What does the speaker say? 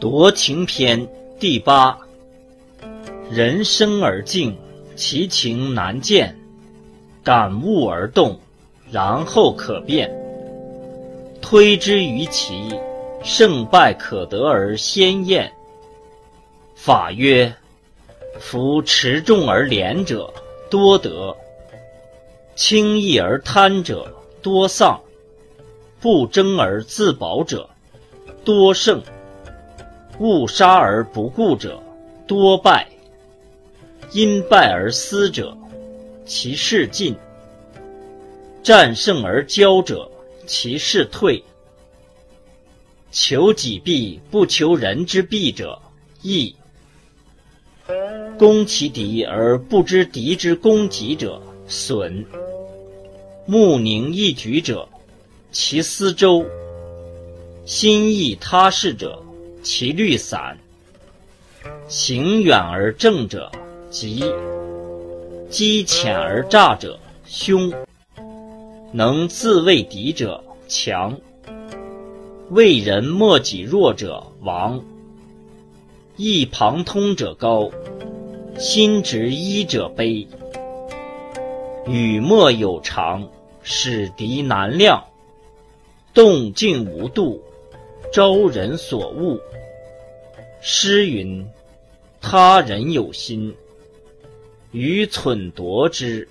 夺情篇第八。人生而静，其情难见；感悟而动，然后可变。推之于其胜败可得而先验。法曰：夫持重而廉者多得，轻易而贪者多丧，不争而自保者多胜。勿杀而不顾者多败，因败而思者，其事尽；战胜而骄者，其事退。求己必不求人之弊者易；攻其敌而不知敌之攻己者损。目宁一举者，其思周；心意他事者。其虑散，行远而正者吉；机浅而诈者凶；能自卫敌者强；为人莫己弱者亡；意旁通者高；心直一者卑；语莫有常，使敌难量；动静无度。招人所恶。诗云：“他人有心，愚蠢夺之。”